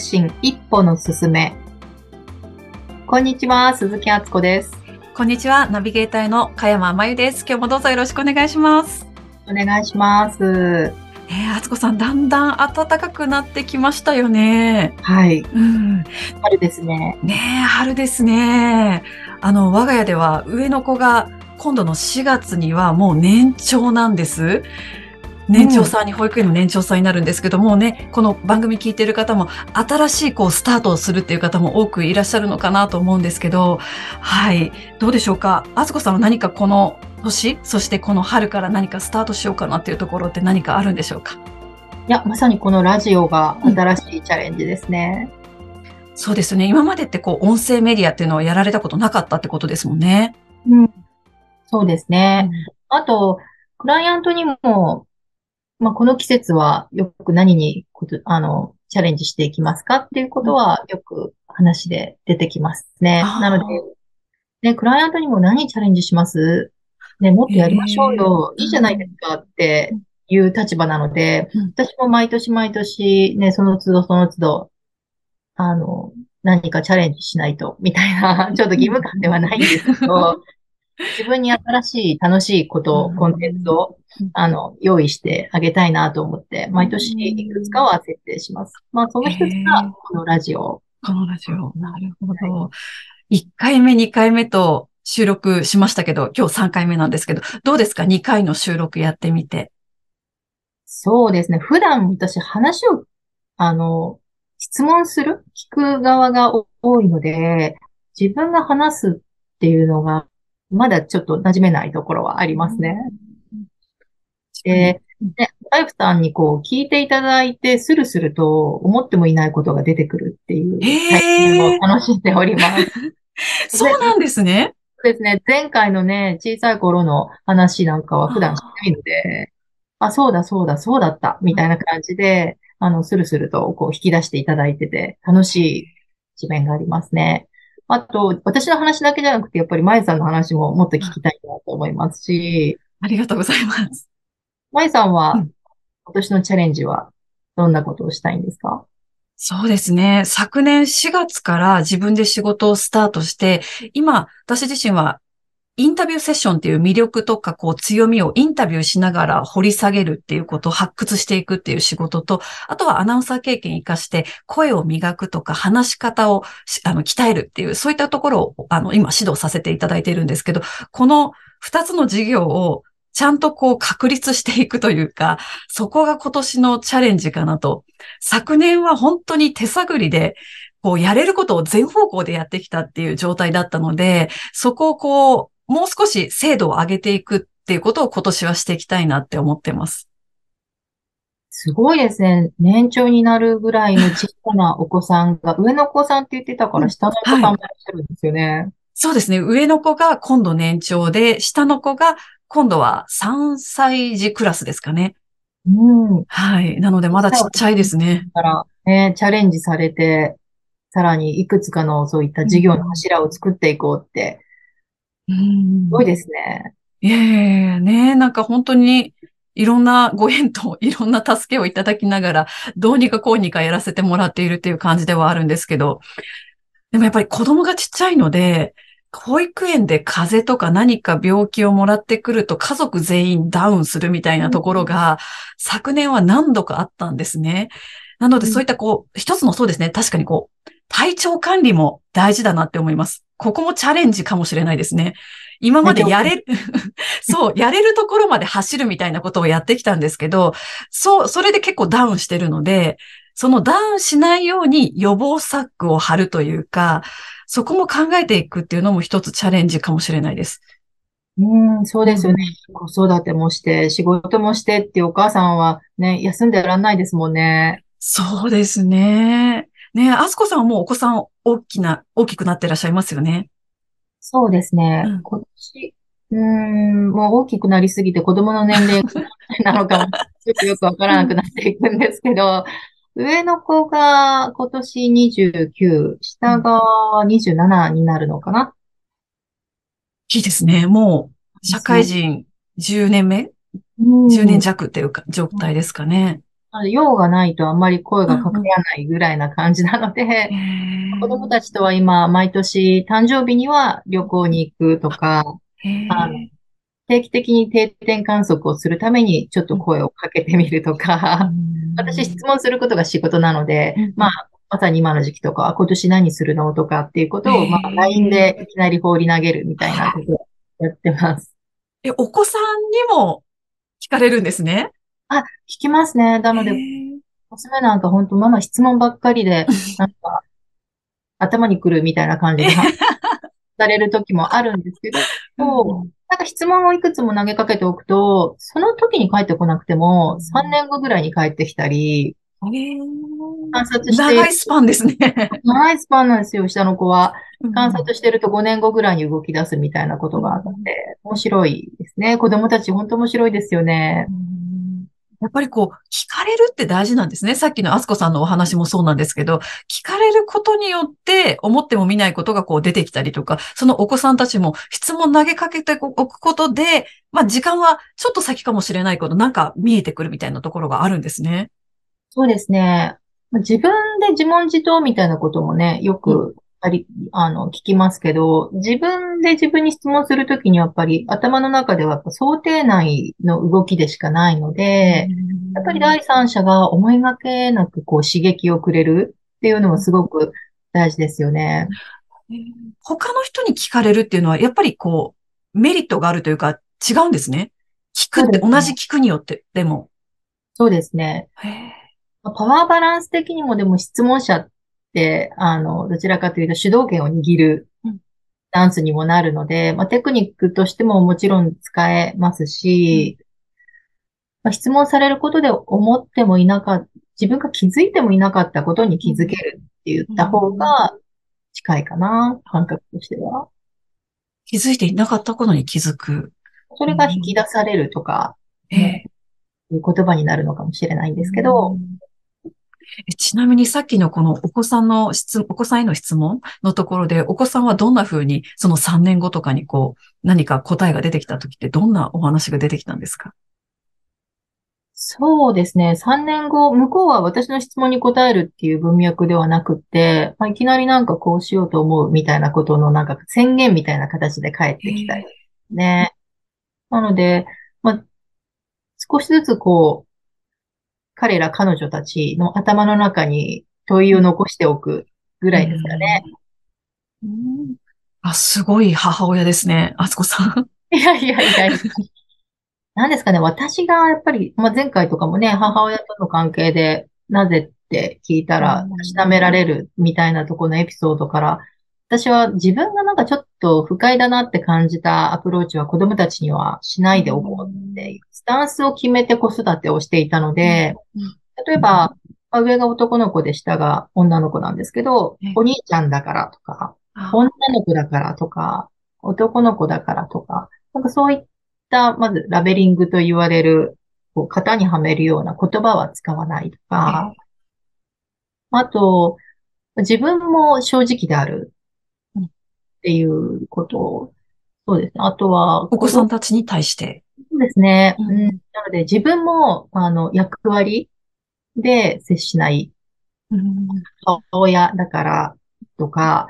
促進一歩の進め。こんにちは、鈴木敦子です。こんにちは、ナビゲーターの加山真由です。今日もどうぞよろしくお願いします。お願いします。えー、敦子さん、だんだん暖かくなってきましたよね。はい。うん。春ですね。ねえ、春ですね。あの、我が家では上の子が今度の4月にはもう年長なんです。年長さんに、保育園の年長さんになるんですけどもね、この番組聞いてる方も、新しいこう、スタートをするっていう方も多くいらっしゃるのかなと思うんですけど、はい。どうでしょうか？あつこさんは何かこの年、そしてこの春から何かスタートしようかなっていうところって何かあるんでしょうか？いや、まさにこのラジオが新しいチャレンジですね。そうですね。今までってこう、音声メディアっていうのはやられたことなかったってことですもんね。うん。そうですね。あと、クライアントにも、まあ、この季節はよく何にこと、あの、チャレンジしていきますかっていうことはよく話で出てきますね。なので、ね、クライアントにも何チャレンジします？ね、もっとやりましょうよ。いいじゃないですかっていう立場なのでうん、私も毎年毎年、ね、その都度その都度、あの、何かチャレンジしないと、みたいな、ちょっと義務感ではないんですけど、自分に新しい楽しいことうんコンテンツをうん、あの、用意してあげたいなと思って、毎年いくつかは設定します。まあ、その一つが、このラジオ。このラジオ。なるほど。1回目、2回目と収録しましたけど、今日3回目なんですけど、どうですか ?2 回の収録やってみて。そうですね。普段私話を、あの、質問する、聞く側が多いので、自分が話すっていうのが、まだちょっと馴染めないところはありますね。で、ね、ライフさんにこう聞いていただいて、スルスルと思ってもいないことが出てくるっていう体験を楽しんでおります。そうなんですね。そうですね。前回のね、小さい頃の話なんかは普段しないので、あ、そうだ、そうだ、そうだった、みたいな感じで、あの、スルスルとこう引き出していただいてて、楽しい一面がありますね。あと、私の話だけじゃなくて、やっぱりまゆさんの話ももっと聞きたいなと思いますし、ありがとうございます。まゆさんはうん、今年のチャレンジは、どんなことをしたいんですか？そうですね。昨年4月から自分で仕事をスタートして、今、私自身はインタビューセッションっていう魅力とかこう強みをインタビューしながら掘り下げるっていうことを発掘していくっていう仕事と、あとはアナウンサー経験活かして声を磨くとか話し方をしあの鍛えるっていう、そういったところをあの今指導させていただいているんですけど、この二つの事業をちゃんとこう確立していくというか、そこが今年のチャレンジかなと。昨年は本当に手探りで、こうやれることを全方向でやってきたっていう状態だったので、そこをこう、もう少し精度を上げていくっていうことを今年はしていきたいなって思ってます。すごいですね。年長になるぐらいの小さなお子さんが、上のお子さんって言ってたから、下のお子さんもいらっしゃるんですよね。そうですね。上の子が今度年長で、下の子が今度は3歳児クラスですかね。うん。はい。なのでまだちっちゃいですね。だから、ね、チャレンジされて、さらにいくつかのそういった事業の柱を作っていこうって、うんすごいですね。いえいえ、ねなんか本当にいろんなご縁と いろんな助けをいただきながら、どうにかこうにかやらせてもらっているっていう感じではあるんですけど、でもやっぱり子供がちっちゃいので、保育園で風邪とか何か病気をもらってくると家族全員ダウンするみたいなところが、昨年は何度かあったんですね。なのでそういったこう、一つのそうですね、確かにこう、体調管理も大事だなって思います。ここもチャレンジかもしれないですね。今までやれる、そう、やれるところまで走るみたいなことをやってきたんですけど、そう、それで結構ダウンしてるので、そのダウンしないように予防策を張るというか、そこも考えていくっていうのも一つチャレンジかもしれないです。うん、そうですよね。子育てもして、仕事もしてっていうお母さんはね、休んでらんないですもんね。そうですね。ねあすこさんはもうお子さん大きな、大きくなってらっしゃいますよね。そうですね。うん今年、うーん、もう大きくなりすぎて子供の年齢なのかも、ちょっとよくわからなくなっていくんですけど、上の子が今年29、下が27になるのかな。いいですね。もう、社会人10年目？うん ?10 年弱っていうか、状態ですかね。なので用がないとあんまり声がかうんからないぐらいな感じなので、へ子供たちとは今、毎年誕生日には旅行に行くとか、あのえ。定期的に定点観測をするためにちょっと声をかけてみるとか、私質問することが仕事なのでうん、まあ、まさに今の時期とか、あ今年何するのとかっていうことを、まあ、LINE でいきなり放り投げるみたいなことをやってます。え、お子さんにも聞かれるんですね？あ、聞きますね。なので、娘なんか本当ママ質問ばっかりで、なんか、頭にくるみたいな感じでされる時もあるんですけど、うんなんか質問をいくつも投げかけておくと、その時に帰ってこなくても、3年後ぐらいに帰ってきたり、観察して長いスパンですね。ナイスパンなんですよ、下の子は。観察してると5年後ぐらいに動き出すみたいなことがあって、面白いですね。子供たち本当面白いですよね。うんやっぱりこう、聞かれるって大事なんですね。さっきのあすこさんのお話もそうなんですけど、聞かれることによって、思っても見ないことがこう出てきたりとか、そのお子さんたちも質問投げかけておくことで、まあ時間はちょっと先かもしれないけど、なんか見えてくるみたいなところがあるんですね。そうですね。自分で自問自答みたいなこともね、よくあり、あの、聞きますけど、自分で自分に質問するときにやっぱり頭の中では想定内の動きでしかないので、やっぱり第三者が思いがけなくこう刺激をくれるっていうのはすごく大事ですよね。他の人に聞かれるっていうのは、やっぱりこう、メリットがあるというか、違うんですね。聞くって、同じ聞くによって、でも。そうですね。まあパワーバランス的にもでも質問者って、あの、どちらかというと主導権を握るうん。ダンスにもなるので、まあ、テクニックとしてももちろん使えますし、まあ、質問されることで思ってもいなかった、自分が気づいてもいなかったことに気づけるって言った方が近いかな、感覚としては。気づいていなかったことに気づく。それが引き出されるとか、えいう言葉になるのかもしれないんですけど、えちなみにさっきのこのお子さんの質、お子さんへの質問のところで、お子さんはどんな風に、その3年後とかにこう、何か答えが出てきた時ってどんなお話が出てきたんですか？そうですね。3年後、向こうは私の質問に答えるっていう文脈ではなくって、まあ、いきなりなんかこうしようと思うみたいなことのなんか宣言みたいな形で返ってきたりね。なので、まあ、少しずつこう、彼ら彼女たちの頭の中に問いを残しておくぐらいですかね。うんあ、すごい母親ですね。あつこさん。いやいやいやいや。なんですかね、私がやっぱり、まあ、前回とかもね、母親との関係で、なぜって聞いたらうん、たしなめられるみたいなところのエピソードから、私は自分がなんかちょっと不快だなって感じたアプローチは子供たちにはしないでおこうっていうスタンスを決めて子育てをしていたのでうん、例えば、まあ上が男の子で下が女の子なんですけどえ、お兄ちゃんだからとか、女の子だからとか、男の子だからとか、なんかそういった、まずラベリングと言われる、こう型にはめるような言葉は使わないとか、あと、自分も正直であるっていうことを、そうですね。あとは、お子さんたちに対して。そうですね。ううんん。なので、自分も、あの、役割で接しないうん母親だからとか、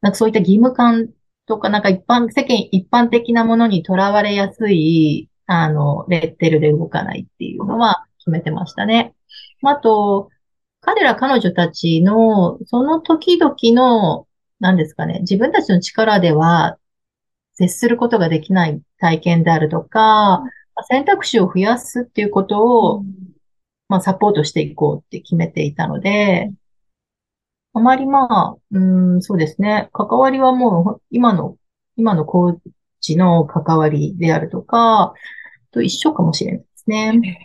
なんかそういった義務感とか、なんか一般、世間一般的なものにとらわれやすい、あの、レッテルで動かないっていうのは決めてましたね。あと、彼ら彼女たちの、その時々の、何ですかね、自分たちの力では接することができない体験であるとか、選択肢を増やすっていうことを、まあ、サポートしていこうって決めていたので、あまりまあ、うーん、そうですね。関わりはもうほ、今の、今のコーチの関わりであるとか、と一緒かもしれないですね。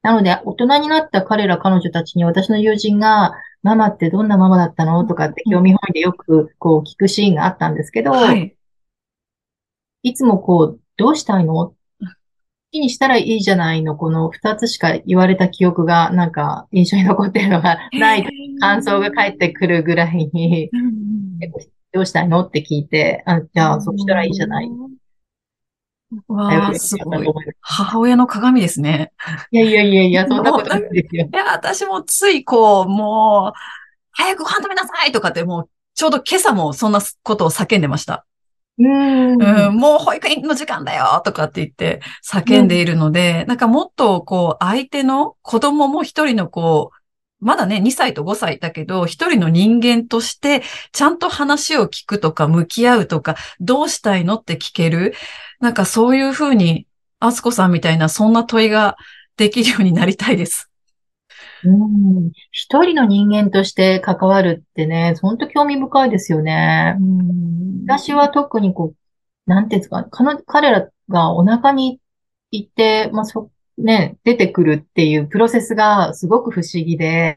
なので、大人になった彼ら彼女たちに私の友人が、ママってどんなママだったの？とかって興味本位でよくこう聞くシーンがあったんですけど、はい。いつもこう、どうしたいの？好きにしたらいいじゃないの、この二つしか言われた記憶がなんか印象に残ってるのがない感想が返ってくるぐらいに、どうしたいのって聞いて、あ、じゃあ、そうしたらいいじゃない。わあ、すごい。母親の鏡ですね。いやいやいや いや、そんなことないですよ。いや、私もついこう、もう、早くご飯食べなさいとかってもう、ちょうど今朝もそんなことを叫んでました。うんうん、もう保育園の時間だよとかって言って叫んでいるので、うん、なんかもっとこう相手の子供も一人のこうまだね、2歳と5歳だけど、一人の人間として、ちゃんと話を聞くとか、向き合うとか、どうしたいのって聞ける。なんかそういうふうに、あつこさんみたいな、そんな問いができるようになりたいです。うん。一人の人間として関わるってね、本当興味深いですよね。私は特にこう、なんていうんですか、彼らがお腹に行って、まあ、そ、ね、出てくるっていうプロセスがすごく不思議で、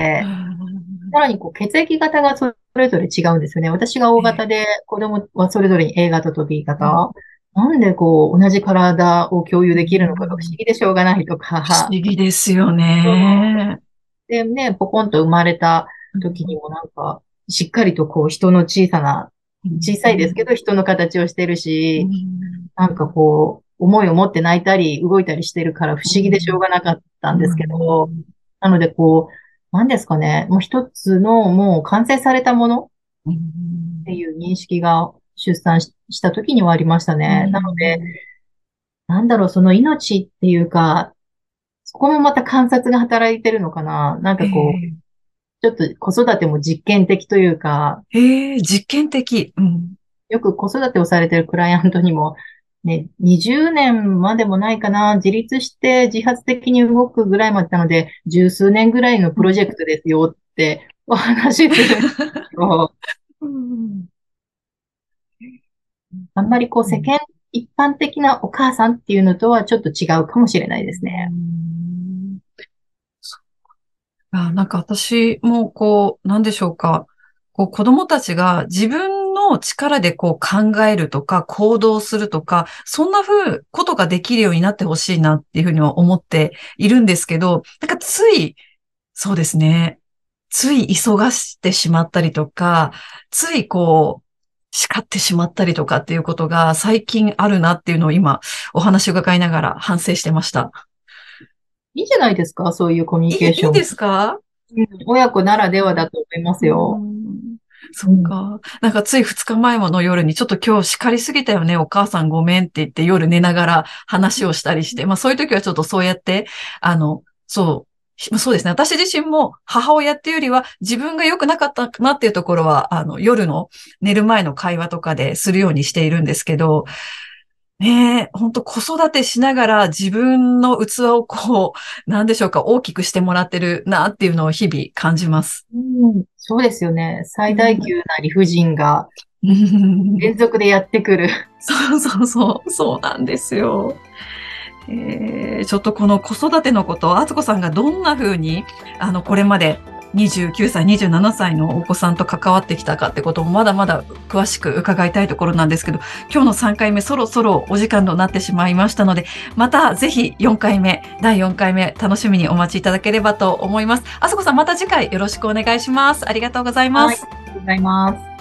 さらにこう血液型がそれぞれ違うんですよね。私が O 型で、子供はそれぞれに A 型と B 型。なんでこう、同じ体を共有できるのかが不思議でしょうがないとか。不思議ですよね。でね、ポコンと生まれた時にもなんか、しっかりとこう、人の小さな、小さいですけど、人の形をしてるし、なんかこう、思いを持って泣いたり動いたりしてるから不思議でしょうがなかったんですけど、なのでこう、何ですかね、もう一つのもう完成されたものっていう認識が出産した時にはありましたね。なので、なんだろう、その命っていうか、そこもまた観察が働いてるのかな。なんかこう、ちょっと子育ても実験的というか。へえ、実験的。うん。よく子育てをされてるクライアントにも、ね、20年までもないかな、自立して自発的に動くぐらいまでなので、十数年ぐらいのプロジェクトですよってお話しする んですけど、あんまりこう世間一般的なお母さんっていうのとはちょっと違うかもしれないですね。あなんか私もこう、なんでしょうか。こう子供たちが自分の力でこう考えるとか行動するとか、そんな風ことができるようになってほしいなっていうふうには思っているんですけど、なんかつい、そうですね。つい急がしてしまったりとか、ついこう、叱ってしまったりとかっていうことが最近あるなっていうのを今お話を伺いながら反省してました。いいじゃないですか、そういうコミュニケーション。いいですか、うん、親子ならではだと思いますよ。そっか。なんかつい二日前もの夜にちょっと今日叱りすぎたよね、お母さんごめんって言って夜寝ながら話をしたりして、まあそういう時はちょっとそうやって、あの、そう、そうですね。私自身も母親っていうよりは自分が良くなかったなっていうところは、あの、夜の寝る前の会話とかでするようにしているんですけど、ねえ、本当子育てしながら自分の器をこう、なんでしょうか、大きくしてもらってるなっていうのを日々感じます。うん、そうですよね。最大級な理不尽が 連続でやってくる。そうそうそう、そうなんですよ。えー、ちょっとこの子育てのこと、あつこさんがどんな風に、あの、これまで29歳、27歳のお子さんと関わってきたかってこともまだまだ詳しく伺いたいところなんですけど、今日の3回目そろそろお時間となってしまいましたので、またぜひ4回目、第4回目楽しみにお待ちいただければと思います。あそこさんまた次回よろしくお願いします。ありがとうございます。はい、ありがとうございます。